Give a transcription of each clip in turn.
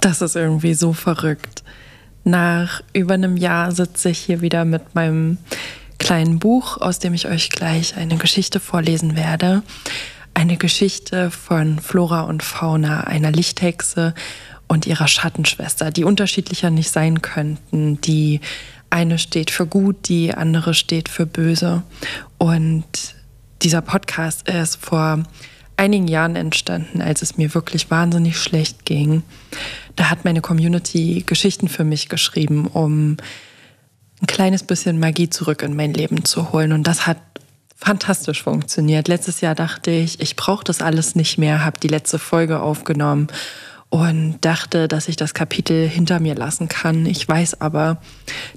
Das ist irgendwie so verrückt. Nach über einem Jahr sitze ich hier wieder mit meinem kleinen Buch, aus dem ich euch gleich eine Geschichte vorlesen werde. Eine Geschichte von Flora und Fauna, einer Lichthexe und ihrer Schattenschwester, die unterschiedlicher nicht sein könnten. Die eine steht für gut, die andere steht für böse. Und dieser Podcast ist vor einigen Jahren entstanden, als es mir wirklich wahnsinnig schlecht ging. Da hat meine Community Geschichten für mich geschrieben, um ein kleines bisschen Magie zurück in mein Leben zu holen. Und das hat fantastisch funktioniert. Letztes Jahr dachte ich, ich brauche das alles nicht mehr, habe die letzte Folge aufgenommen und dachte, dass ich das Kapitel hinter mir lassen kann. Ich weiß aber,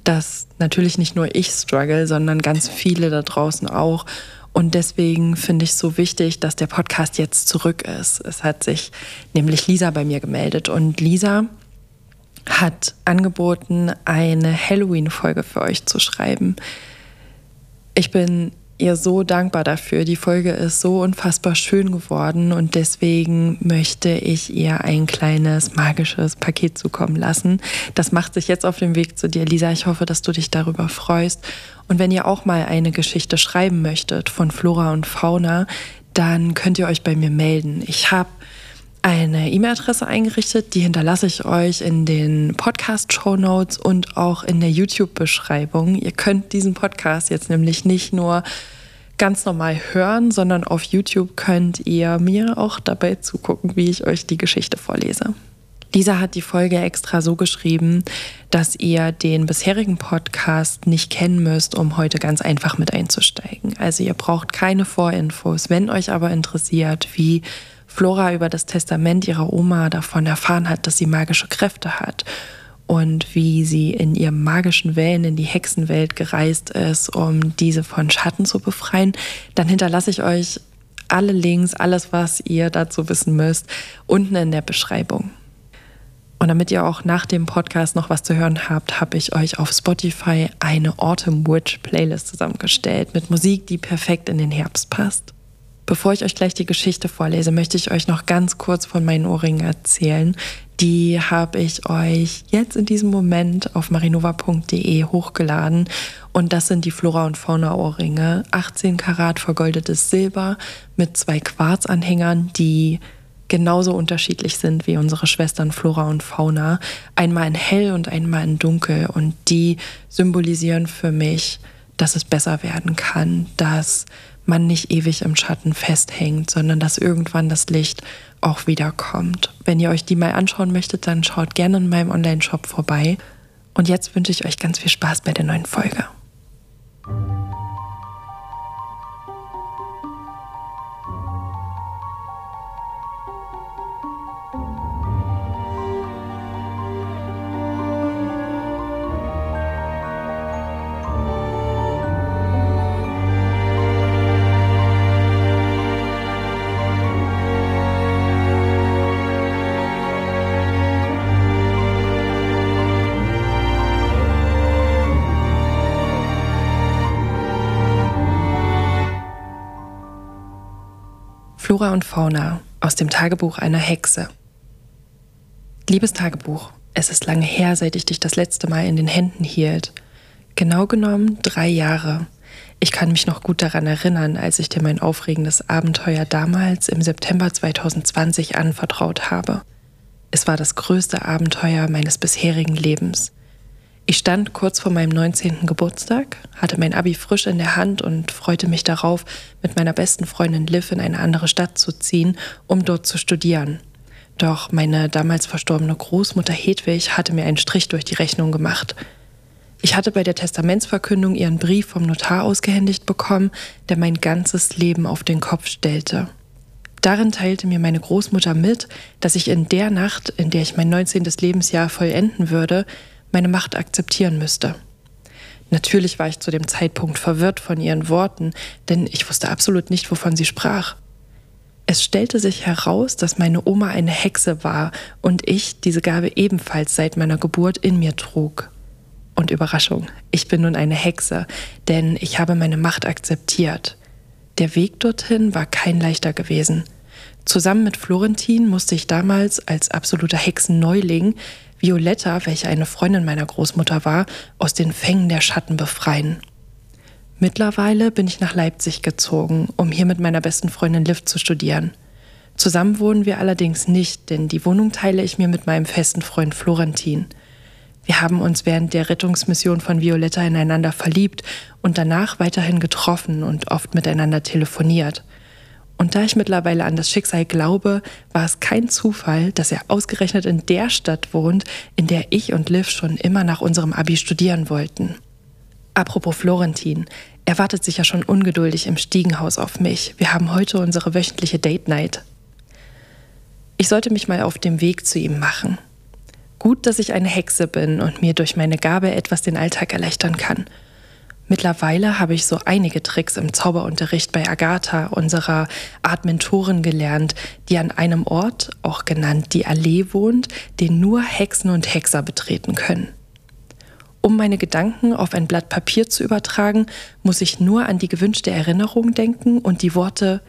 dass natürlich nicht nur ich struggle, sondern ganz viele da draußen auch. Und deswegen finde ich es so wichtig, dass der Podcast jetzt zurück ist. Es hat sich nämlich Lisa bei mir gemeldet und Lisa hat angeboten, eine Halloween-Folge für euch zu schreiben. Ich bin ihr so dankbar dafür. Die Folge ist so unfassbar schön geworden und deswegen möchte ich ihr ein kleines magisches Paket zukommen lassen. Das macht sich jetzt auf dem Weg zu dir, Lisa. Ich hoffe, dass du dich darüber freust. Und wenn ihr auch mal eine Geschichte schreiben möchtet von Flora und Fauna, dann könnt ihr euch bei mir melden. Ich habe eine E-Mail-Adresse eingerichtet, die hinterlasse ich euch in den Podcast-Show Notes und auch in der YouTube-Beschreibung. Ihr könnt diesen Podcast jetzt nämlich nicht nur ganz normal hören, sondern auf YouTube könnt ihr mir auch dabei zugucken, wie ich euch die Geschichte vorlese. Lisa hat die Folge extra so geschrieben, dass ihr den bisherigen Podcast nicht kennen müsst, um heute ganz einfach mit einzusteigen. Also ihr braucht keine Vorinfos. Wenn euch aber interessiert, wie Flora über das Testament ihrer Oma davon erfahren hat, dass sie magische Kräfte hat und wie sie in ihrem magischen Wellen in die Hexenwelt gereist ist, um diese von Schatten zu befreien, dann hinterlasse ich euch alle Links, alles, was ihr dazu wissen müsst, unten in der Beschreibung. Und damit ihr auch nach dem Podcast noch was zu hören habt, habe ich euch auf Spotify eine Autumn Witch Playlist zusammengestellt mit Musik, die perfekt in den Herbst passt. Bevor ich euch gleich die Geschichte vorlese, möchte ich euch noch ganz kurz von meinen Ohrringen erzählen. Die habe ich euch jetzt in diesem Moment auf marinova.de hochgeladen. Und das sind die Flora- und Fauna-Ohrringe. 18 Karat vergoldetes Silber mit zwei Quarzanhängern, die genauso unterschiedlich sind wie unsere Schwestern Flora und Fauna. Einmal in hell und einmal in dunkel. Und die symbolisieren für mich, dass es besser werden kann, dass man nicht ewig im Schatten festhängt, sondern dass irgendwann das Licht auch wiederkommt. Wenn ihr euch die mal anschauen möchtet, dann schaut gerne in meinem Online-Shop vorbei. Und jetzt wünsche ich euch ganz viel Spaß bei der neuen Folge. Flora und Fauna aus dem Tagebuch einer Hexe. Liebes Tagebuch, es ist lange her, seit ich dich das letzte Mal in den Händen hielt. Genau genommen drei Jahre. Ich kann mich noch gut daran erinnern, als ich dir mein aufregendes Abenteuer damals im September 2020 anvertraut habe. Es war das größte Abenteuer meines bisherigen Lebens. Ich stand kurz vor meinem 19. Geburtstag, hatte mein Abi frisch in der Hand und freute mich darauf, mit meiner besten Freundin Liv in eine andere Stadt zu ziehen, um dort zu studieren. Doch meine damals verstorbene Großmutter Hedwig hatte mir einen Strich durch die Rechnung gemacht. Ich hatte bei der Testamentsverkündung ihren Brief vom Notar ausgehändigt bekommen, der mein ganzes Leben auf den Kopf stellte. Darin teilte mir meine Großmutter mit, dass ich in der Nacht, in der ich mein 19. Lebensjahr vollenden würde, meine Macht akzeptieren müsste. Natürlich war ich zu dem Zeitpunkt verwirrt von ihren Worten, denn ich wusste absolut nicht, wovon sie sprach. Es stellte sich heraus, dass meine Oma eine Hexe war und ich diese Gabe ebenfalls seit meiner Geburt in mir trug. Und Überraschung, ich bin nun eine Hexe, denn ich habe meine Macht akzeptiert. Der Weg dorthin war kein leichter gewesen. Zusammen mit Florentin musste ich damals als absoluter Hexenneuling Violetta, welche eine Freundin meiner Großmutter war, aus den Fängen der Schatten befreien. Mittlerweile bin ich nach Leipzig gezogen, um hier mit meiner besten Freundin Liv zu studieren. Zusammen wohnen wir allerdings nicht, denn die Wohnung teile ich mir mit meinem festen Freund Florentin. Wir haben uns während der Rettungsmission von Violetta ineinander verliebt und danach weiterhin getroffen und oft miteinander telefoniert. Und da ich mittlerweile an das Schicksal glaube, war es kein Zufall, dass er ausgerechnet in der Stadt wohnt, in der ich und Liv schon immer nach unserem Abi studieren wollten. Apropos Florentin, er wartet sicher schon ungeduldig im Stiegenhaus auf mich. Wir haben heute unsere wöchentliche Date Night. Ich sollte mich mal auf dem Weg zu ihm machen. Gut, dass ich eine Hexe bin und mir durch meine Gabe etwas den Alltag erleichtern kann. Mittlerweile habe ich so einige Tricks im Zauberunterricht bei Agatha, unserer Art Mentorin, gelernt, die an einem Ort, auch genannt die Allee, wohnt, den nur Hexen und Hexer betreten können. Um meine Gedanken auf ein Blatt Papier zu übertragen, muss ich nur an die gewünschte Erinnerung denken und die Worte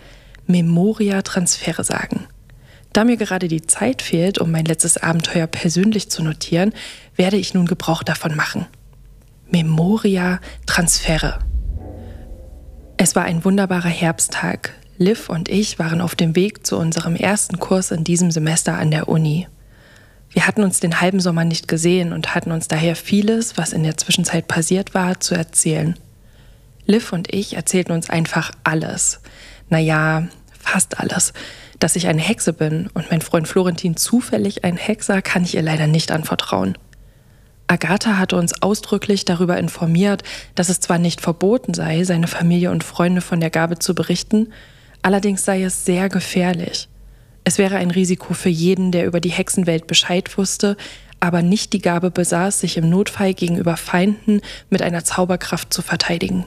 Memoria Transfere sagen. Da mir gerade die Zeit fehlt, um mein letztes Abenteuer persönlich zu notieren, werde ich nun Gebrauch davon machen. Memoria Transfere. Es war ein wunderbarer Herbsttag. Liv und ich waren auf dem Weg zu unserem ersten Kurs in diesem Semester an der Uni. Wir hatten uns den halben Sommer nicht gesehen und hatten uns daher vieles, was in der Zwischenzeit passiert war, zu erzählen. Liv und ich erzählten uns einfach alles. Naja, fast alles. Dass ich eine Hexe bin und mein Freund Florentin zufällig ein Hexer, kann ich ihr leider nicht anvertrauen. Agatha hatte uns ausdrücklich darüber informiert, dass es zwar nicht verboten sei, seine Familie und Freunde von der Gabe zu berichten, allerdings sei es sehr gefährlich. Es wäre ein Risiko für jeden, der über die Hexenwelt Bescheid wusste, aber nicht die Gabe besaß, sich im Notfall gegenüber Feinden mit einer Zauberkraft zu verteidigen.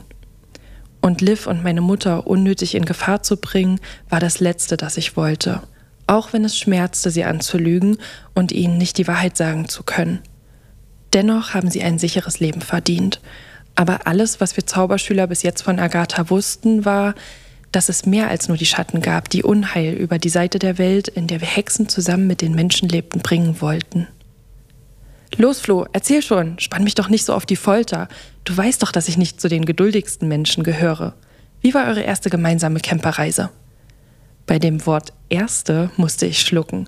Und Liv und meine Mutter unnötig in Gefahr zu bringen, war das Letzte, das ich wollte, auch wenn es schmerzte, sie anzulügen und ihnen nicht die Wahrheit sagen zu können. Dennoch haben sie ein sicheres Leben verdient. Aber alles, was wir Zauberschüler bis jetzt von Agatha wussten, war, dass es mehr als nur die Schatten gab, die Unheil über die Seite der Welt, in der wir Hexen zusammen mit den Menschen lebten, bringen wollten. Los, Flo, erzähl schon, spann mich doch nicht so auf die Folter. Du weißt doch, dass ich nicht zu den geduldigsten Menschen gehöre. Wie war eure erste gemeinsame Camperreise? Bei dem Wort erste musste ich schlucken.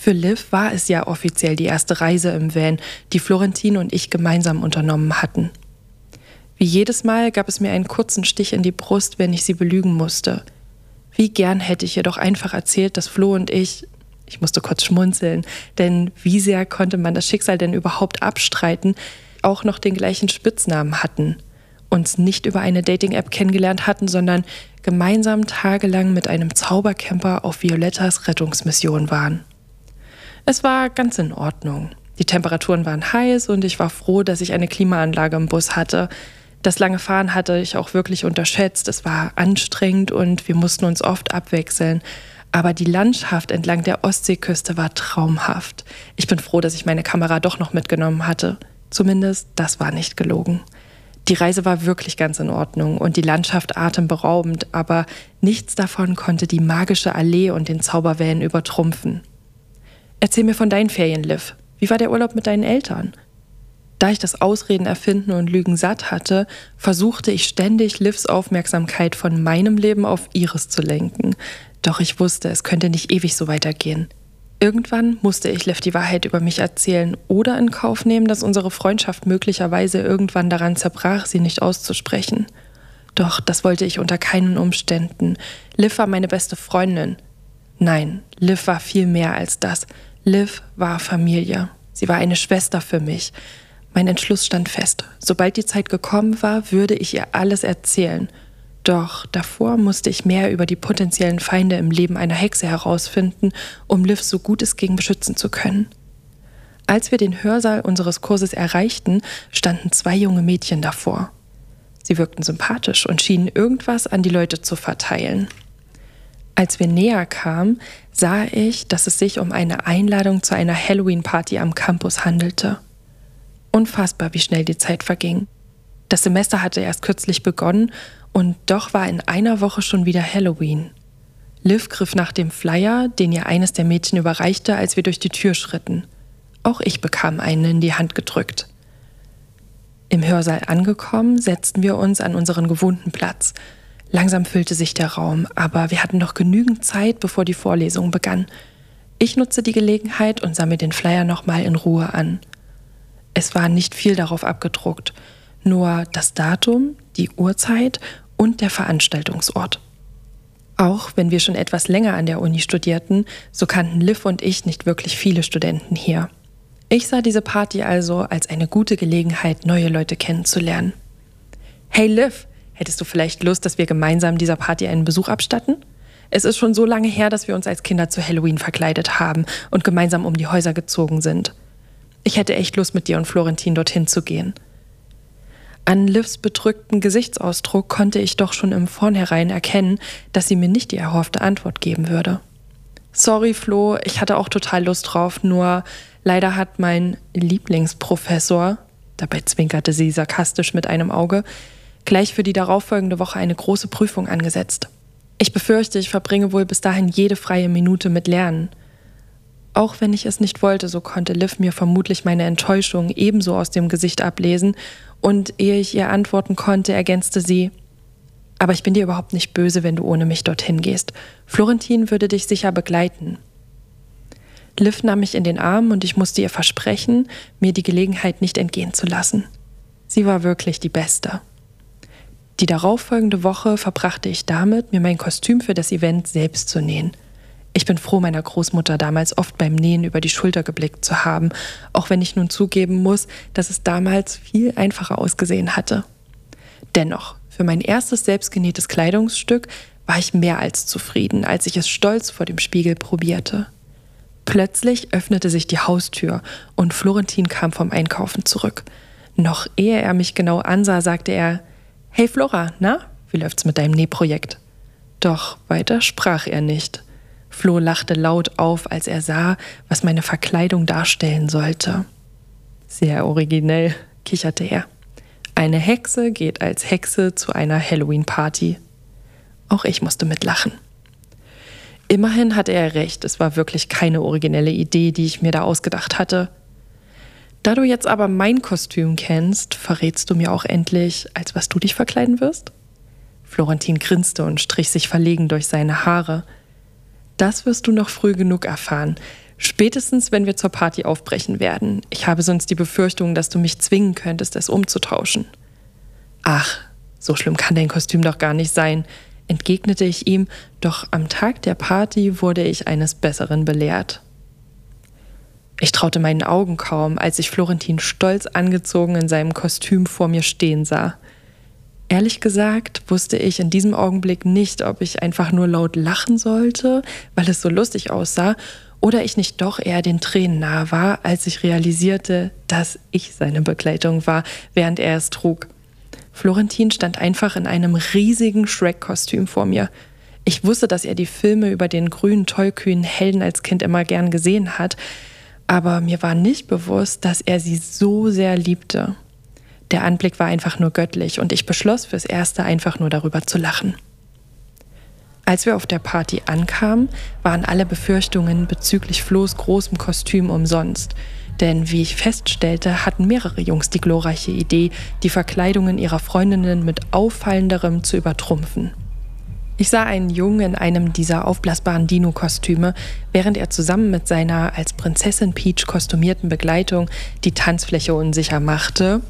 Für Liv war es ja offiziell die erste Reise im Van, die Florentin und ich gemeinsam unternommen hatten. Wie jedes Mal gab es mir einen kurzen Stich in die Brust, wenn ich sie belügen musste. Wie gern hätte ich ihr doch einfach erzählt, dass Flo und ich, ich musste kurz schmunzeln, denn wie sehr konnte man das Schicksal denn überhaupt abstreiten, auch noch den gleichen Spitznamen hatten, uns nicht über eine Dating-App kennengelernt hatten, sondern gemeinsam tagelang mit einem Zaubercamper auf Violettas Rettungsmission waren. Es war ganz in Ordnung. Die Temperaturen waren heiß und ich war froh, dass ich eine Klimaanlage im Bus hatte, das lange Fahren hatte ich auch wirklich unterschätzt. Es war anstrengend und wir mussten uns oft abwechseln. Aber die Landschaft entlang der Ostseeküste war traumhaft. Ich bin froh, dass ich meine Kamera doch noch mitgenommen hatte. Zumindest das war nicht gelogen. Die Reise war wirklich ganz in Ordnung und die Landschaft atemberaubend, aber nichts davon konnte die magische Allee und den Zauberwellen übertrumpfen. Erzähl mir von deinen Ferien, Liv. Wie war der Urlaub mit deinen Eltern? Da ich das Ausreden erfinden und Lügen satt hatte, versuchte ich ständig Livs Aufmerksamkeit von meinem Leben auf ihres zu lenken. Doch ich wusste, es könnte nicht ewig so weitergehen. Irgendwann musste ich Liv die Wahrheit über mich erzählen oder in Kauf nehmen, dass unsere Freundschaft möglicherweise irgendwann daran zerbrach, sie nicht auszusprechen. Doch das wollte ich unter keinen Umständen. Liv war meine beste Freundin. Nein, Liv war viel mehr als das. Liv war Familie. Sie war eine Schwester für mich. Mein Entschluss stand fest. Sobald die Zeit gekommen war, würde ich ihr alles erzählen. Doch davor musste ich mehr über die potenziellen Feinde im Leben einer Hexe herausfinden, um Liv so gut es ging beschützen zu können. Als wir den Hörsaal unseres Kurses erreichten, standen zwei junge Mädchen davor. Sie wirkten sympathisch und schienen irgendwas an die Leute zu verteilen. Als wir näher kamen, sah ich, dass es sich um eine Einladung zu einer Halloween-Party am Campus handelte. Unfassbar, wie schnell die Zeit verging. Das Semester hatte erst kürzlich begonnen und doch war in einer Woche schon wieder Halloween. Liv griff nach dem Flyer, den ihr eines der Mädchen überreichte, als wir durch die Tür schritten. Auch ich bekam einen in die Hand gedrückt. Im Hörsaal angekommen, setzten wir uns an unseren gewohnten Platz. Langsam füllte sich der Raum, aber wir hatten noch genügend Zeit, bevor die Vorlesung begann. Ich nutzte die Gelegenheit und sah mir den Flyer nochmal in Ruhe an. Es war nicht viel darauf abgedruckt, nur das Datum, die Uhrzeit und der Veranstaltungsort. Auch wenn wir schon etwas länger an der Uni studierten, so kannten Liv und ich nicht wirklich viele Studenten hier. Ich sah diese Party also als eine gute Gelegenheit, neue Leute kennenzulernen. Hey Liv, hättest du vielleicht Lust, dass wir gemeinsam dieser Party einen Besuch abstatten? Es ist schon so lange her, dass wir uns als Kinder zu Halloween verkleidet haben und gemeinsam um die Häuser gezogen sind. Ich hätte echt Lust, mit dir und Florentin dorthin zu gehen. An Livs bedrückten Gesichtsausdruck konnte ich doch schon im Vornherein erkennen, dass sie mir nicht die erhoffte Antwort geben würde. Sorry, Flo, ich hatte auch total Lust drauf, nur leider hat mein Lieblingsprofessor, dabei zwinkerte sie sarkastisch mit einem Auge, gleich für die darauffolgende Woche eine große Prüfung angesetzt. Ich befürchte, ich verbringe wohl bis dahin jede freie Minute mit Lernen. Auch wenn ich es nicht wollte, so konnte Liv mir vermutlich meine Enttäuschung ebenso aus dem Gesicht ablesen, und ehe ich ihr antworten konnte, ergänzte sie Aber ich bin dir überhaupt nicht böse, wenn du ohne mich dorthin gehst. Florentin würde dich sicher begleiten. Liv nahm mich in den Arm und ich musste ihr versprechen, mir die Gelegenheit nicht entgehen zu lassen. Sie war wirklich die Beste. Die darauffolgende Woche verbrachte ich damit, mir mein Kostüm für das Event selbst zu nähen. Ich bin froh, meiner Großmutter damals oft beim Nähen über die Schulter geblickt zu haben, auch wenn ich nun zugeben muss, dass es damals viel einfacher ausgesehen hatte. Dennoch, für mein erstes selbstgenähtes Kleidungsstück war ich mehr als zufrieden, als ich es stolz vor dem Spiegel probierte. Plötzlich öffnete sich die Haustür und Florentin kam vom Einkaufen zurück. Noch ehe er mich genau ansah, sagte er, Hey Flora, na, wie läuft's mit deinem Nähprojekt? Doch weiter sprach er nicht. Flo lachte laut auf, als er sah, was meine Verkleidung darstellen sollte. Sehr originell, kicherte er. Eine Hexe geht als Hexe zu einer Halloween-Party. Auch ich musste mitlachen. Immerhin hatte er recht, es war wirklich keine originelle Idee, die ich mir da ausgedacht hatte. Da du jetzt aber mein Kostüm kennst, verrätst du mir auch endlich, als was du dich verkleiden wirst? Florentin grinste und strich sich verlegen durch seine Haare. Das wirst du noch früh genug erfahren. Spätestens, wenn wir zur Party aufbrechen werden. Ich habe sonst die Befürchtung, dass du mich zwingen könntest, es umzutauschen. Ach, so schlimm kann dein Kostüm doch gar nicht sein, entgegnete ich ihm, doch am Tag der Party wurde ich eines Besseren belehrt. Ich traute meinen Augen kaum, als ich Florentin stolz angezogen in seinem Kostüm vor mir stehen sah. Ehrlich gesagt wusste ich in diesem Augenblick nicht, ob ich einfach nur laut lachen sollte, weil es so lustig aussah, oder ich nicht doch eher den Tränen nahe war, als ich realisierte, dass ich seine Begleitung war, während er es trug. Florentin stand einfach in einem riesigen Shrek-Kostüm vor mir. Ich wusste, dass er die Filme über den grünen, tollkühnen Helden als Kind immer gern gesehen hat, aber mir war nicht bewusst, dass er sie so sehr liebte. Der Anblick war einfach nur göttlich und ich beschloss fürs Erste einfach nur darüber zu lachen. Als wir auf der Party ankamen, waren alle Befürchtungen bezüglich Flo's großem Kostüm umsonst. Denn wie ich feststellte, hatten mehrere Jungs die glorreiche Idee, die Verkleidungen ihrer Freundinnen mit auffallenderem zu übertrumpfen. Ich sah einen Jungen in einem dieser aufblasbaren Dino-Kostüme, während er zusammen mit seiner als Prinzessin Peach kostümierten Begleitung die Tanzfläche unsicher machte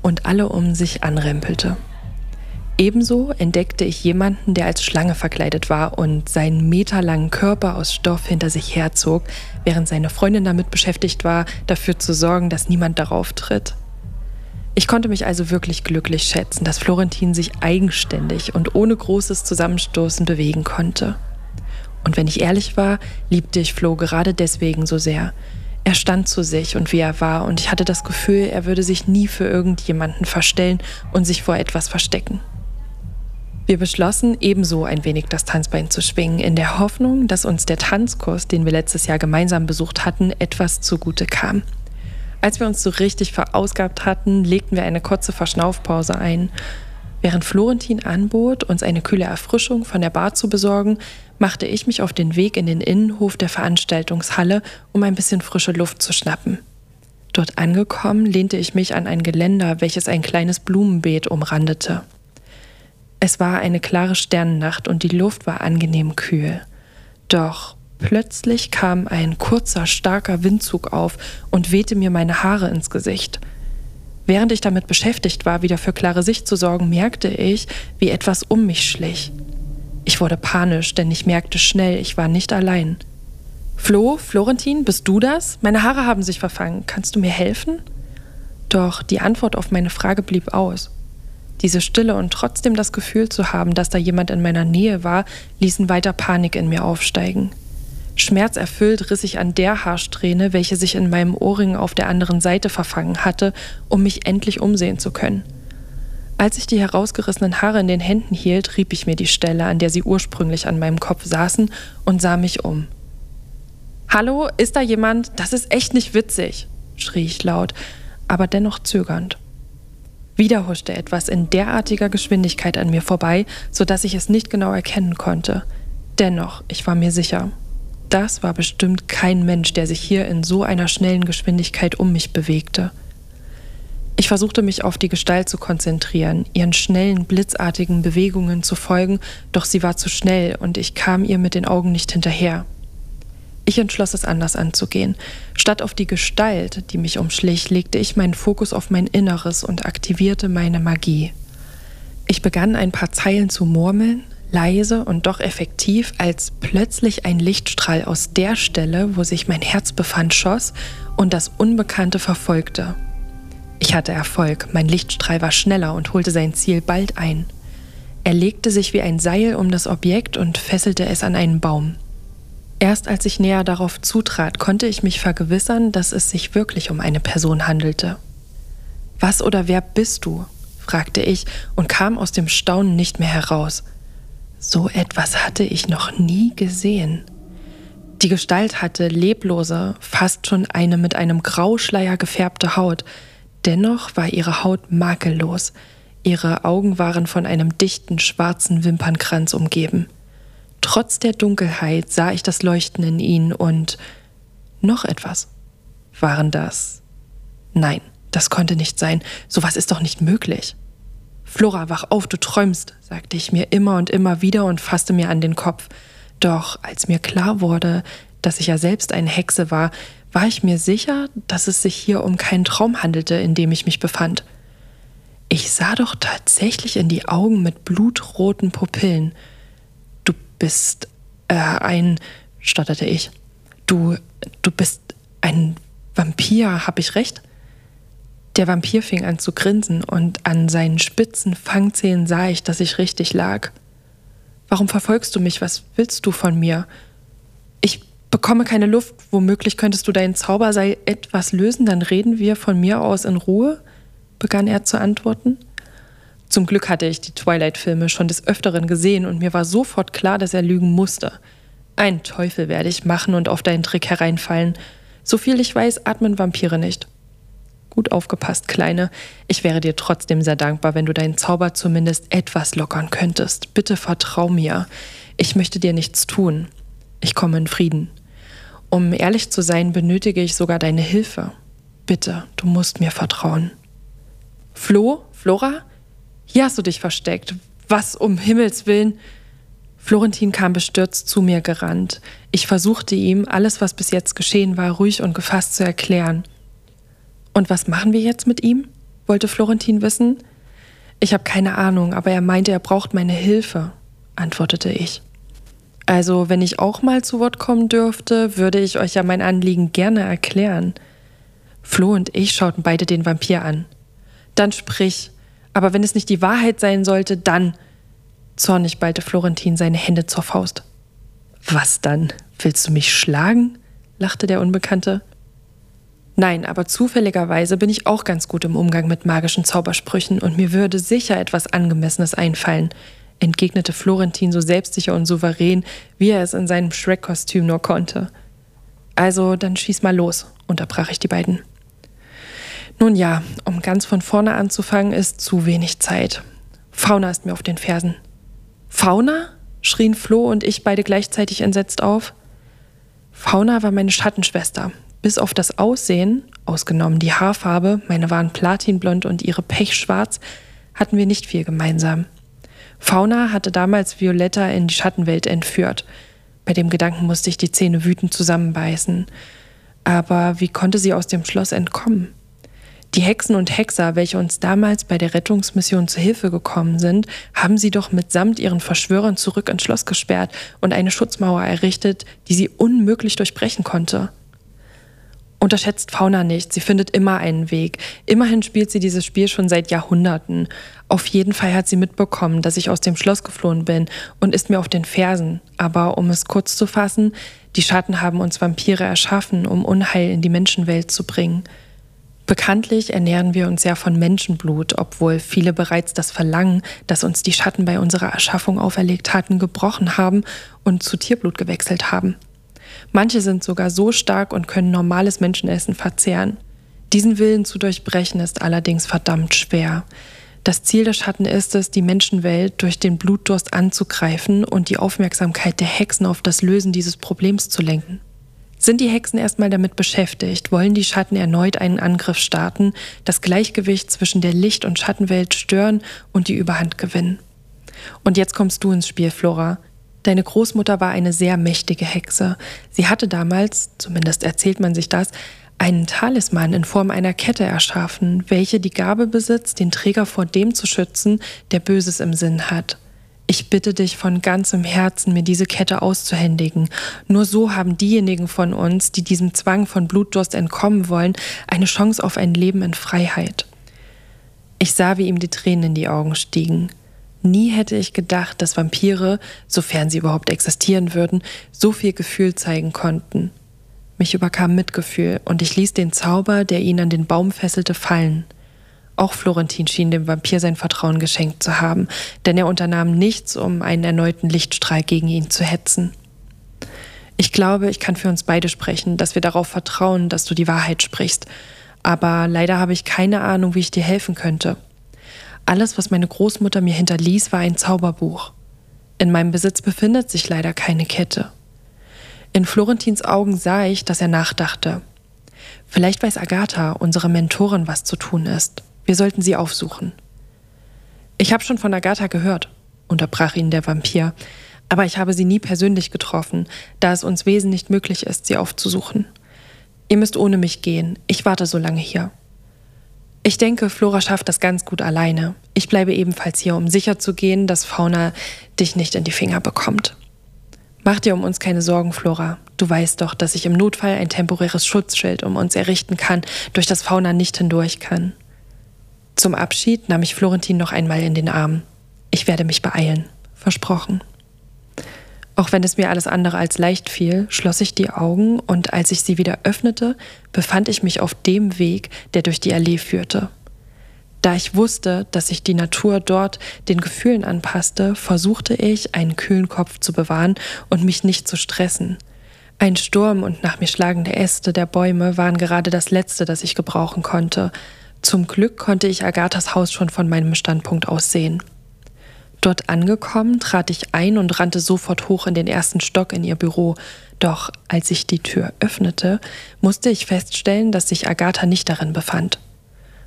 und alle um sich anrempelte. Ebenso entdeckte ich jemanden, der als Schlange verkleidet war und seinen meterlangen Körper aus Stoff hinter sich herzog, während seine Freundin damit beschäftigt war, dafür zu sorgen, dass niemand darauf tritt. Ich konnte mich also wirklich glücklich schätzen, dass Florentin sich eigenständig und ohne großes Zusammenstoßen bewegen konnte. Und wenn ich ehrlich war, liebte ich Flo gerade deswegen so sehr. Er stand zu sich und wie er war, und ich hatte das Gefühl, er würde sich nie für irgendjemanden verstellen und sich vor etwas verstecken. Wir beschlossen, ebenso ein wenig das Tanzbein zu schwingen, in der Hoffnung, dass uns der Tanzkurs, den wir letztes Jahr gemeinsam besucht hatten, etwas zugute kam. Als wir uns so richtig verausgabt hatten, legten wir eine kurze Verschnaufpause ein. Während Florentin anbot, uns eine kühle Erfrischung von der Bar zu besorgen, machte ich mich auf den Weg in den Innenhof der Veranstaltungshalle, um ein bisschen frische Luft zu schnappen. Dort angekommen, lehnte ich mich an ein Geländer, welches ein kleines Blumenbeet umrandete. Es war eine klare Sternennacht und die Luft war angenehm kühl. Doch plötzlich kam ein kurzer, starker Windzug auf und wehte mir meine Haare ins Gesicht. Während ich damit beschäftigt war, wieder für klare Sicht zu sorgen, merkte ich, wie etwas um mich schlich. Ich wurde panisch, denn ich merkte schnell, ich war nicht allein. Flo, Florentin, bist du das? Meine Haare haben sich verfangen. Kannst du mir helfen? Doch die Antwort auf meine Frage blieb aus. Diese Stille und trotzdem das Gefühl zu haben, dass da jemand in meiner Nähe war, ließen weiter Panik in mir aufsteigen. Schmerzerfüllt riss ich an der Haarsträhne, welche sich in meinem Ohrring auf der anderen Seite verfangen hatte, um mich endlich umsehen zu können. Als ich die herausgerissenen Haare in den Händen hielt, rieb ich mir die Stelle, an der sie ursprünglich an meinem Kopf saßen, und sah mich um. Hallo, ist da jemand? Das ist echt nicht witzig, schrie ich laut, aber dennoch zögernd. Wieder huschte etwas in derartiger Geschwindigkeit an mir vorbei, so dass ich es nicht genau erkennen konnte. Dennoch, ich war mir sicher, das war bestimmt kein Mensch, der sich hier in so einer schnellen Geschwindigkeit um mich bewegte. Ich versuchte mich auf die Gestalt zu konzentrieren, ihren schnellen, blitzartigen Bewegungen zu folgen, doch sie war zu schnell und ich kam ihr mit den Augen nicht hinterher. Ich entschloss es anders anzugehen. Statt auf die Gestalt, die mich umschlich, legte ich meinen Fokus auf mein Inneres und aktivierte meine Magie. Ich begann ein paar Zeilen zu murmeln, leise und doch effektiv, als plötzlich ein Lichtstrahl aus der Stelle, wo sich mein Herz befand, schoss und das Unbekannte verfolgte. Ich hatte Erfolg, mein Lichtstrahl war schneller und holte sein Ziel bald ein. Er legte sich wie ein Seil um das Objekt und fesselte es an einen Baum. Erst als ich näher darauf zutrat, konnte ich mich vergewissern, dass es sich wirklich um eine Person handelte. Was oder wer bist du? fragte ich und kam aus dem Staunen nicht mehr heraus. So etwas hatte ich noch nie gesehen. Die Gestalt hatte leblose, fast schon eine mit einem Grauschleier gefärbte Haut, dennoch war ihre Haut makellos, ihre Augen waren von einem dichten schwarzen Wimpernkranz umgeben. Trotz der Dunkelheit sah ich das Leuchten in ihnen und noch etwas. Waren das? Nein, das konnte nicht sein. Sowas ist doch nicht möglich. Flora, wach auf, du träumst, sagte ich mir immer und immer wieder und fasste mir an den Kopf. Doch als mir klar wurde, dass ich ja selbst eine Hexe war, war ich mir sicher, dass es sich hier um keinen Traum handelte, in dem ich mich befand. Ich sah doch tatsächlich in die Augen mit blutroten Pupillen bist äh, ein, stotterte ich. Du, du bist ein Vampir, hab ich recht? Der Vampir fing an zu grinsen und an seinen spitzen Fangzähnen sah ich, dass ich richtig lag. Warum verfolgst du mich? Was willst du von mir? Ich bekomme keine Luft. Womöglich könntest du deinen Zauberseil etwas lösen, dann reden wir von mir aus in Ruhe, begann er zu antworten. Zum Glück hatte ich die Twilight-Filme schon des Öfteren gesehen und mir war sofort klar, dass er lügen musste. Ein Teufel werde ich machen und auf deinen Trick hereinfallen. So viel ich weiß, atmen Vampire nicht. Gut aufgepasst, Kleine. Ich wäre dir trotzdem sehr dankbar, wenn du deinen Zauber zumindest etwas lockern könntest. Bitte vertrau mir. Ich möchte dir nichts tun. Ich komme in Frieden. Um ehrlich zu sein, benötige ich sogar deine Hilfe. Bitte, du musst mir vertrauen. Flo? Flora? Hier hast du dich versteckt. Was um Himmels willen? Florentin kam bestürzt zu mir gerannt. Ich versuchte ihm, alles, was bis jetzt geschehen war, ruhig und gefasst zu erklären. Und was machen wir jetzt mit ihm? wollte Florentin wissen. Ich habe keine Ahnung, aber er meinte, er braucht meine Hilfe, antwortete ich. Also, wenn ich auch mal zu Wort kommen dürfte, würde ich euch ja mein Anliegen gerne erklären. Flo und ich schauten beide den Vampir an. Dann sprich, aber wenn es nicht die Wahrheit sein sollte, dann. Zornig ballte Florentin seine Hände zur Faust. Was dann? Willst du mich schlagen? lachte der Unbekannte. Nein, aber zufälligerweise bin ich auch ganz gut im Umgang mit magischen Zaubersprüchen und mir würde sicher etwas Angemessenes einfallen, entgegnete Florentin so selbstsicher und souverän, wie er es in seinem Shrek-Kostüm nur konnte. Also, dann schieß mal los, unterbrach ich die beiden. Nun ja, um ganz von vorne anzufangen, ist zu wenig Zeit. Fauna ist mir auf den Fersen. Fauna? schrien Flo und ich beide gleichzeitig entsetzt auf. Fauna war meine Schattenschwester. Bis auf das Aussehen, ausgenommen die Haarfarbe, meine waren platinblond und ihre pechschwarz, hatten wir nicht viel gemeinsam. Fauna hatte damals Violetta in die Schattenwelt entführt. Bei dem Gedanken musste ich die Zähne wütend zusammenbeißen. Aber wie konnte sie aus dem Schloss entkommen? Die Hexen und Hexer, welche uns damals bei der Rettungsmission zu Hilfe gekommen sind, haben sie doch mitsamt ihren Verschwörern zurück ins Schloss gesperrt und eine Schutzmauer errichtet, die sie unmöglich durchbrechen konnte. Unterschätzt Fauna nicht, sie findet immer einen Weg. Immerhin spielt sie dieses Spiel schon seit Jahrhunderten. Auf jeden Fall hat sie mitbekommen, dass ich aus dem Schloss geflohen bin und ist mir auf den Fersen. Aber um es kurz zu fassen, die Schatten haben uns Vampire erschaffen, um Unheil in die Menschenwelt zu bringen. Bekanntlich ernähren wir uns ja von Menschenblut, obwohl viele bereits das Verlangen, das uns die Schatten bei unserer Erschaffung auferlegt hatten, gebrochen haben und zu Tierblut gewechselt haben. Manche sind sogar so stark und können normales Menschenessen verzehren. Diesen Willen zu durchbrechen ist allerdings verdammt schwer. Das Ziel der Schatten ist es, die Menschenwelt durch den Blutdurst anzugreifen und die Aufmerksamkeit der Hexen auf das Lösen dieses Problems zu lenken. Sind die Hexen erstmal damit beschäftigt, wollen die Schatten erneut einen Angriff starten, das Gleichgewicht zwischen der Licht- und Schattenwelt stören und die Überhand gewinnen. Und jetzt kommst du ins Spiel, Flora. Deine Großmutter war eine sehr mächtige Hexe. Sie hatte damals, zumindest erzählt man sich das, einen Talisman in Form einer Kette erschaffen, welche die Gabe besitzt, den Träger vor dem zu schützen, der Böses im Sinn hat. Ich bitte dich von ganzem Herzen, mir diese Kette auszuhändigen. Nur so haben diejenigen von uns, die diesem Zwang von Blutdurst entkommen wollen, eine Chance auf ein Leben in Freiheit. Ich sah, wie ihm die Tränen in die Augen stiegen. Nie hätte ich gedacht, dass Vampire, sofern sie überhaupt existieren würden, so viel Gefühl zeigen konnten. Mich überkam Mitgefühl und ich ließ den Zauber, der ihn an den Baum fesselte, fallen. Auch Florentin schien dem Vampir sein Vertrauen geschenkt zu haben, denn er unternahm nichts, um einen erneuten Lichtstrahl gegen ihn zu hetzen. Ich glaube, ich kann für uns beide sprechen, dass wir darauf vertrauen, dass du die Wahrheit sprichst. Aber leider habe ich keine Ahnung, wie ich dir helfen könnte. Alles, was meine Großmutter mir hinterließ, war ein Zauberbuch. In meinem Besitz befindet sich leider keine Kette. In Florentins Augen sah ich, dass er nachdachte. Vielleicht weiß Agatha, unsere Mentorin, was zu tun ist. Wir sollten sie aufsuchen. Ich habe schon von Agatha gehört, unterbrach ihn der Vampir, aber ich habe sie nie persönlich getroffen, da es uns Wesen nicht möglich ist, sie aufzusuchen. Ihr müsst ohne mich gehen, ich warte so lange hier. Ich denke, Flora schafft das ganz gut alleine. Ich bleibe ebenfalls hier, um sicherzugehen, dass Fauna dich nicht in die Finger bekommt. Mach dir um uns keine Sorgen, Flora. Du weißt doch, dass ich im Notfall ein temporäres Schutzschild um uns errichten kann, durch das Fauna nicht hindurch kann. Zum Abschied nahm ich Florentin noch einmal in den Arm. Ich werde mich beeilen. Versprochen. Auch wenn es mir alles andere als leicht fiel, schloss ich die Augen und als ich sie wieder öffnete, befand ich mich auf dem Weg, der durch die Allee führte. Da ich wusste, dass sich die Natur dort den Gefühlen anpasste, versuchte ich, einen kühlen Kopf zu bewahren und mich nicht zu stressen. Ein Sturm und nach mir schlagende Äste der Bäume waren gerade das Letzte, das ich gebrauchen konnte, zum Glück konnte ich Agathas Haus schon von meinem Standpunkt aus sehen. Dort angekommen, trat ich ein und rannte sofort hoch in den ersten Stock in ihr Büro. Doch als ich die Tür öffnete, musste ich feststellen, dass sich Agatha nicht darin befand.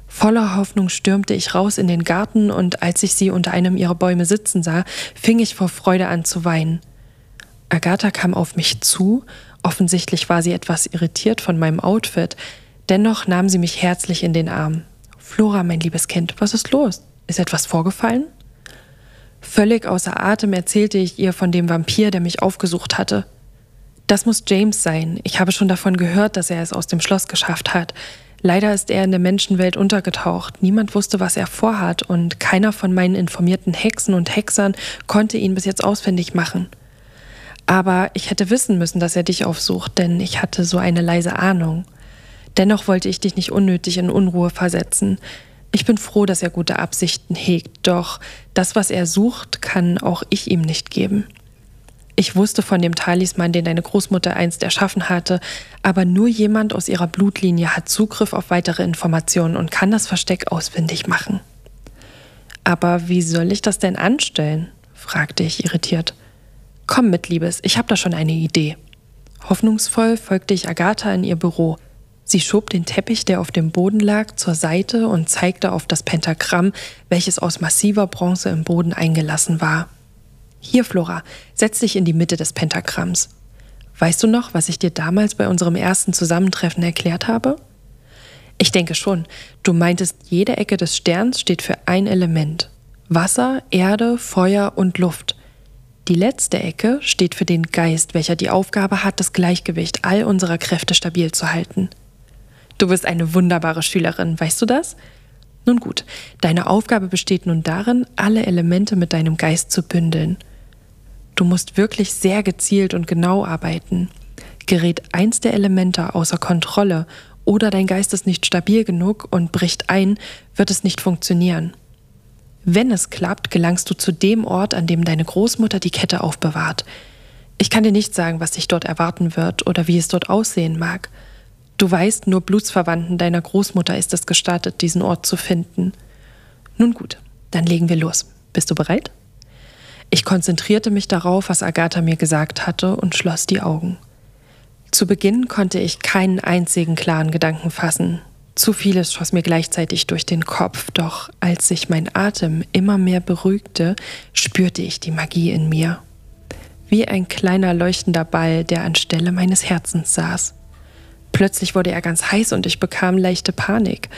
Voller Hoffnung stürmte ich raus in den Garten und als ich sie unter einem ihrer Bäume sitzen sah, fing ich vor Freude an zu weinen. Agatha kam auf mich zu, offensichtlich war sie etwas irritiert von meinem Outfit, Dennoch nahm sie mich herzlich in den Arm. Flora, mein liebes Kind, was ist los? Ist etwas vorgefallen? Völlig außer Atem erzählte ich ihr von dem Vampir, der mich aufgesucht hatte. Das muss James sein. Ich habe schon davon gehört, dass er es aus dem Schloss geschafft hat. Leider ist er in der Menschenwelt untergetaucht. Niemand wusste, was er vorhat, und keiner von meinen informierten Hexen und Hexern konnte ihn bis jetzt ausfindig machen. Aber ich hätte wissen müssen, dass er dich aufsucht, denn ich hatte so eine leise Ahnung. Dennoch wollte ich dich nicht unnötig in Unruhe versetzen. Ich bin froh, dass er gute Absichten hegt, doch das, was er sucht, kann auch ich ihm nicht geben. Ich wusste von dem Talisman, den deine Großmutter einst erschaffen hatte, aber nur jemand aus ihrer Blutlinie hat Zugriff auf weitere Informationen und kann das Versteck ausfindig machen. Aber wie soll ich das denn anstellen? fragte ich irritiert. Komm mit, Liebes, ich habe da schon eine Idee. Hoffnungsvoll folgte ich Agatha in ihr Büro. Sie schob den Teppich, der auf dem Boden lag, zur Seite und zeigte auf das Pentagramm, welches aus massiver Bronze im Boden eingelassen war. Hier, Flora, setz dich in die Mitte des Pentagramms. Weißt du noch, was ich dir damals bei unserem ersten Zusammentreffen erklärt habe? Ich denke schon. Du meintest, jede Ecke des Sterns steht für ein Element. Wasser, Erde, Feuer und Luft. Die letzte Ecke steht für den Geist, welcher die Aufgabe hat, das Gleichgewicht all unserer Kräfte stabil zu halten. Du bist eine wunderbare Schülerin, weißt du das? Nun gut, deine Aufgabe besteht nun darin, alle Elemente mit deinem Geist zu bündeln. Du musst wirklich sehr gezielt und genau arbeiten. Gerät eins der Elemente außer Kontrolle oder dein Geist ist nicht stabil genug und bricht ein, wird es nicht funktionieren. Wenn es klappt, gelangst du zu dem Ort, an dem deine Großmutter die Kette aufbewahrt. Ich kann dir nicht sagen, was dich dort erwarten wird oder wie es dort aussehen mag. Du weißt, nur Blutsverwandten deiner Großmutter ist es gestattet, diesen Ort zu finden. Nun gut, dann legen wir los. Bist du bereit? Ich konzentrierte mich darauf, was Agatha mir gesagt hatte, und schloss die Augen. Zu Beginn konnte ich keinen einzigen klaren Gedanken fassen. Zu vieles schoss mir gleichzeitig durch den Kopf, doch als sich mein Atem immer mehr beruhigte, spürte ich die Magie in mir. Wie ein kleiner leuchtender Ball, der anstelle meines Herzens saß. Plötzlich wurde er ganz heiß und ich bekam leichte Panik.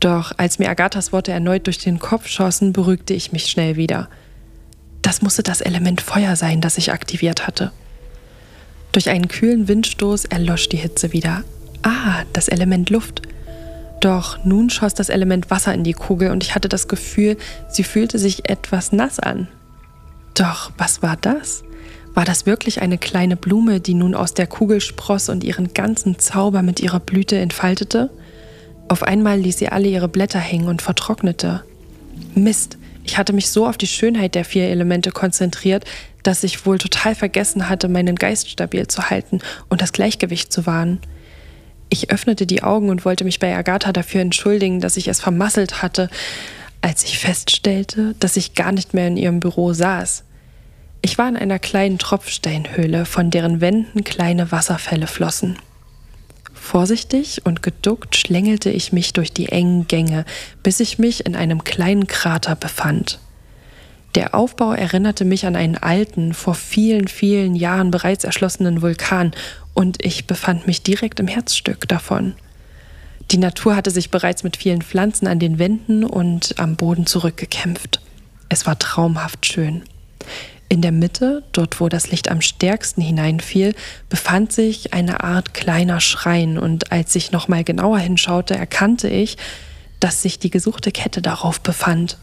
Doch als mir Agathas Worte erneut durch den Kopf schossen, beruhigte ich mich schnell wieder. Das musste das Element Feuer sein, das ich aktiviert hatte. Durch einen kühlen Windstoß erlosch die Hitze wieder. Ah, das Element Luft. Doch nun schoss das Element Wasser in die Kugel und ich hatte das Gefühl, sie fühlte sich etwas nass an. Doch was war das? War das wirklich eine kleine Blume, die nun aus der Kugel spross und ihren ganzen Zauber mit ihrer Blüte entfaltete? Auf einmal ließ sie alle ihre Blätter hängen und vertrocknete. Mist, ich hatte mich so auf die Schönheit der vier Elemente konzentriert, dass ich wohl total vergessen hatte, meinen Geist stabil zu halten und das Gleichgewicht zu wahren. Ich öffnete die Augen und wollte mich bei Agatha dafür entschuldigen, dass ich es vermasselt hatte, als ich feststellte, dass ich gar nicht mehr in ihrem Büro saß. Ich war in einer kleinen Tropfsteinhöhle, von deren Wänden kleine Wasserfälle flossen. Vorsichtig und geduckt schlängelte ich mich durch die engen Gänge, bis ich mich in einem kleinen Krater befand. Der Aufbau erinnerte mich an einen alten, vor vielen, vielen Jahren bereits erschlossenen Vulkan und ich befand mich direkt im Herzstück davon. Die Natur hatte sich bereits mit vielen Pflanzen an den Wänden und am Boden zurückgekämpft. Es war traumhaft schön. In der Mitte, dort wo das Licht am stärksten hineinfiel, befand sich eine Art kleiner Schrein, und als ich nochmal genauer hinschaute, erkannte ich, dass sich die gesuchte Kette darauf befand.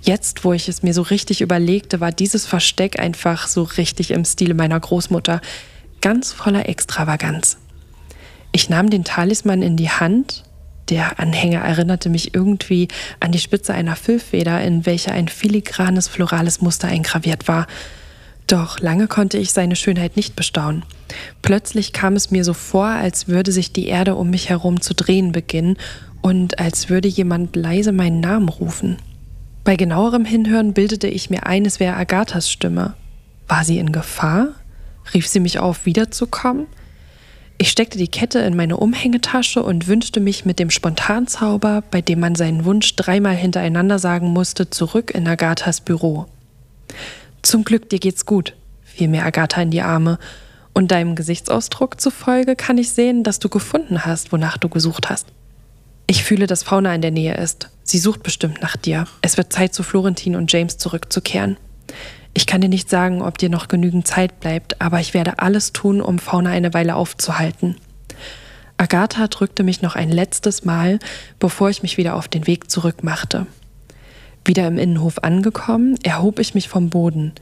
Jetzt, wo ich es mir so richtig überlegte, war dieses Versteck einfach so richtig im Stile meiner Großmutter ganz voller Extravaganz. Ich nahm den Talisman in die Hand. Der Anhänger erinnerte mich irgendwie an die Spitze einer Füllfeder, in welcher ein filigranes florales Muster eingraviert war. Doch lange konnte ich seine Schönheit nicht bestaunen. Plötzlich kam es mir so vor, als würde sich die Erde um mich herum zu drehen beginnen und als würde jemand leise meinen Namen rufen. Bei genauerem Hinhören bildete ich mir ein, es wäre Agathas Stimme. War sie in Gefahr? rief sie mich auf, wiederzukommen. Ich steckte die Kette in meine Umhängetasche und wünschte mich mit dem Spontanzauber, bei dem man seinen Wunsch dreimal hintereinander sagen musste, zurück in Agathas Büro. Zum Glück, dir geht's gut, fiel mir Agatha in die Arme, und deinem Gesichtsausdruck zufolge kann ich sehen, dass du gefunden hast, wonach du gesucht hast. Ich fühle, dass Fauna in der Nähe ist. Sie sucht bestimmt nach dir. Es wird Zeit, zu Florentin und James zurückzukehren. Ich kann dir nicht sagen, ob dir noch genügend Zeit bleibt, aber ich werde alles tun, um Fauna eine Weile aufzuhalten. Agatha drückte mich noch ein letztes Mal, bevor ich mich wieder auf den Weg zurückmachte. Wieder im Innenhof angekommen, erhob ich mich vom Boden.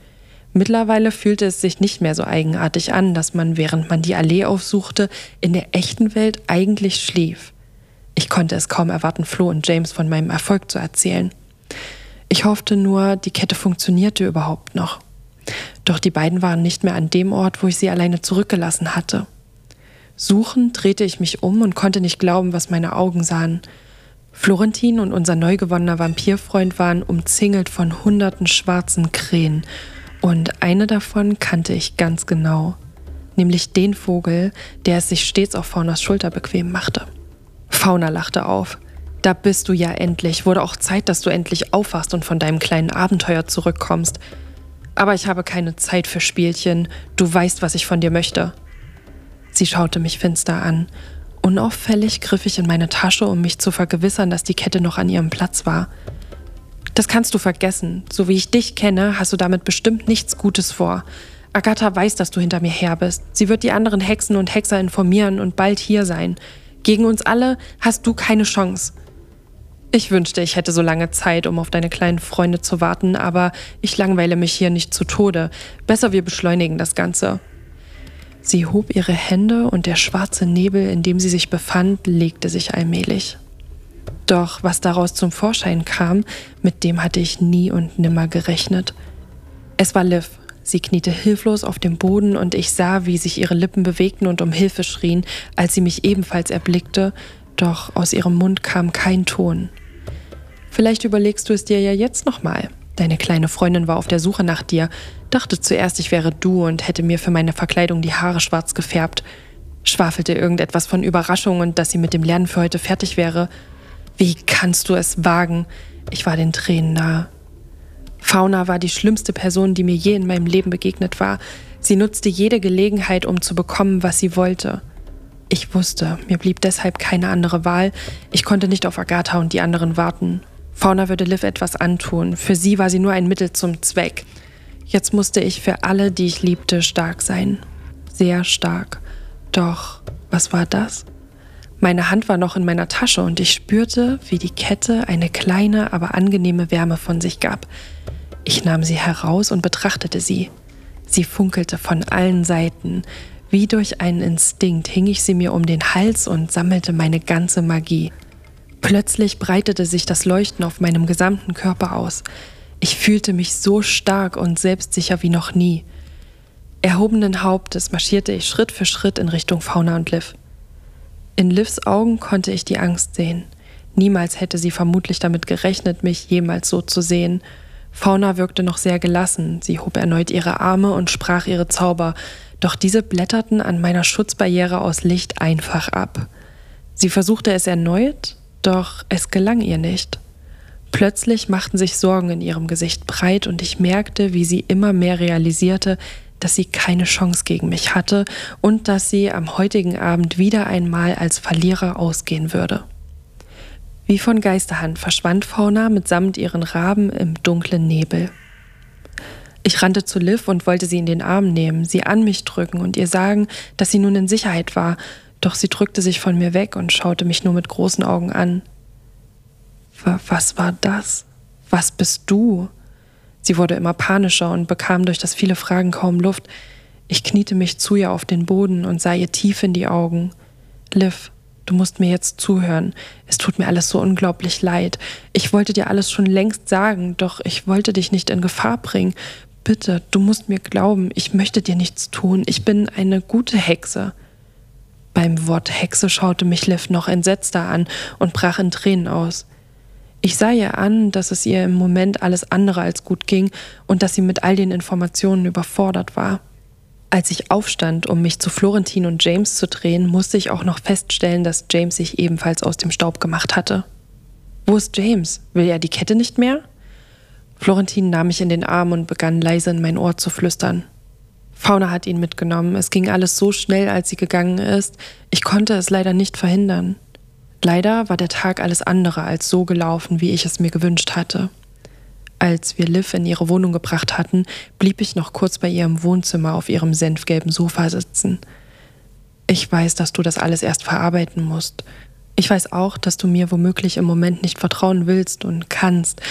Mittlerweile fühlte es sich nicht mehr so eigenartig an, dass man, während man die Allee aufsuchte, in der echten Welt eigentlich schlief. Ich konnte es kaum erwarten, Flo und James von meinem Erfolg zu erzählen. Ich hoffte nur, die Kette funktionierte überhaupt noch. Doch die beiden waren nicht mehr an dem Ort, wo ich sie alleine zurückgelassen hatte. Suchend drehte ich mich um und konnte nicht glauben, was meine Augen sahen. Florentin und unser neu gewonnener Vampirfreund waren umzingelt von hunderten schwarzen Krähen. Und eine davon kannte ich ganz genau. Nämlich den Vogel, der es sich stets auf Faunas Schulter bequem machte. Fauna lachte auf. Da bist du ja endlich. Wurde auch Zeit, dass du endlich aufwachst und von deinem kleinen Abenteuer zurückkommst. Aber ich habe keine Zeit für Spielchen. Du weißt, was ich von dir möchte. Sie schaute mich finster an Unauffällig griff ich in meine Tasche, um mich zu vergewissern, dass die Kette noch an ihrem Platz war. Das kannst du vergessen. So wie ich dich kenne, hast du damit bestimmt nichts Gutes vor. Agatha weiß, dass du hinter mir her bist. Sie wird die anderen Hexen und Hexer informieren und bald hier sein. Gegen uns alle hast du keine Chance. Ich wünschte, ich hätte so lange Zeit, um auf deine kleinen Freunde zu warten, aber ich langweile mich hier nicht zu Tode. Besser wir beschleunigen das Ganze. Sie hob ihre Hände und der schwarze Nebel, in dem sie sich befand, legte sich allmählich. Doch was daraus zum Vorschein kam, mit dem hatte ich nie und nimmer gerechnet. Es war Liv. Sie kniete hilflos auf dem Boden und ich sah, wie sich ihre Lippen bewegten und um Hilfe schrien, als sie mich ebenfalls erblickte, doch aus ihrem Mund kam kein Ton. Vielleicht überlegst du es dir ja jetzt nochmal. Deine kleine Freundin war auf der Suche nach dir, dachte zuerst, ich wäre du und hätte mir für meine Verkleidung die Haare schwarz gefärbt, schwafelte irgendetwas von Überraschung und dass sie mit dem Lernen für heute fertig wäre. Wie kannst du es wagen? Ich war den Tränen nahe. Fauna war die schlimmste Person, die mir je in meinem Leben begegnet war. Sie nutzte jede Gelegenheit, um zu bekommen, was sie wollte. Ich wusste, mir blieb deshalb keine andere Wahl. Ich konnte nicht auf Agatha und die anderen warten. Fauna würde Liv etwas antun. Für sie war sie nur ein Mittel zum Zweck. Jetzt musste ich für alle, die ich liebte, stark sein. Sehr stark. Doch was war das? Meine Hand war noch in meiner Tasche und ich spürte, wie die Kette eine kleine, aber angenehme Wärme von sich gab. Ich nahm sie heraus und betrachtete sie. Sie funkelte von allen Seiten. Wie durch einen Instinkt hing ich sie mir um den Hals und sammelte meine ganze Magie. Plötzlich breitete sich das Leuchten auf meinem gesamten Körper aus. Ich fühlte mich so stark und selbstsicher wie noch nie. Erhobenen Hauptes marschierte ich Schritt für Schritt in Richtung Fauna und Liv. In Livs Augen konnte ich die Angst sehen. Niemals hätte sie vermutlich damit gerechnet, mich jemals so zu sehen. Fauna wirkte noch sehr gelassen. Sie hob erneut ihre Arme und sprach ihre Zauber, doch diese blätterten an meiner Schutzbarriere aus Licht einfach ab. Sie versuchte es erneut, doch es gelang ihr nicht. Plötzlich machten sich Sorgen in ihrem Gesicht breit und ich merkte, wie sie immer mehr realisierte, dass sie keine Chance gegen mich hatte und dass sie am heutigen Abend wieder einmal als Verlierer ausgehen würde. Wie von Geisterhand verschwand Fauna mitsamt ihren Raben im dunklen Nebel. Ich rannte zu Liv und wollte sie in den Arm nehmen, sie an mich drücken und ihr sagen, dass sie nun in Sicherheit war doch sie drückte sich von mir weg und schaute mich nur mit großen Augen an. Was war das? Was bist du? Sie wurde immer panischer und bekam durch das viele Fragen kaum Luft. Ich kniete mich zu ihr auf den Boden und sah ihr tief in die Augen. Liv, du musst mir jetzt zuhören. Es tut mir alles so unglaublich leid. Ich wollte dir alles schon längst sagen, doch ich wollte dich nicht in Gefahr bringen. Bitte, du musst mir glauben, ich möchte dir nichts tun. Ich bin eine gute Hexe. Beim Wort Hexe schaute mich Liv noch entsetzter an und brach in Tränen aus. Ich sah ihr an, dass es ihr im Moment alles andere als gut ging und dass sie mit all den Informationen überfordert war. Als ich aufstand, um mich zu Florentin und James zu drehen, musste ich auch noch feststellen, dass James sich ebenfalls aus dem Staub gemacht hatte. Wo ist James? Will er die Kette nicht mehr? Florentin nahm mich in den Arm und begann leise in mein Ohr zu flüstern. Fauna hat ihn mitgenommen. Es ging alles so schnell, als sie gegangen ist. Ich konnte es leider nicht verhindern. Leider war der Tag alles andere als so gelaufen, wie ich es mir gewünscht hatte. Als wir Liv in ihre Wohnung gebracht hatten, blieb ich noch kurz bei ihr im Wohnzimmer auf ihrem senfgelben Sofa sitzen. Ich weiß, dass du das alles erst verarbeiten musst. Ich weiß auch, dass du mir womöglich im Moment nicht vertrauen willst und kannst,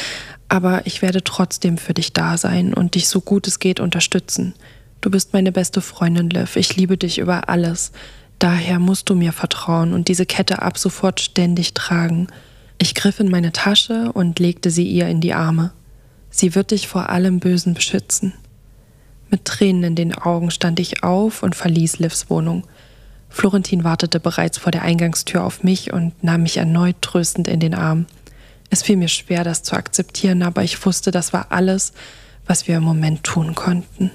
aber ich werde trotzdem für dich da sein und dich so gut es geht unterstützen. Du bist meine beste Freundin, Liv. Ich liebe dich über alles. Daher musst du mir vertrauen und diese Kette ab sofort ständig tragen. Ich griff in meine Tasche und legte sie ihr in die Arme. Sie wird dich vor allem Bösen beschützen. Mit Tränen in den Augen stand ich auf und verließ Livs Wohnung. Florentin wartete bereits vor der Eingangstür auf mich und nahm mich erneut tröstend in den Arm. Es fiel mir schwer, das zu akzeptieren, aber ich wusste, das war alles, was wir im Moment tun konnten.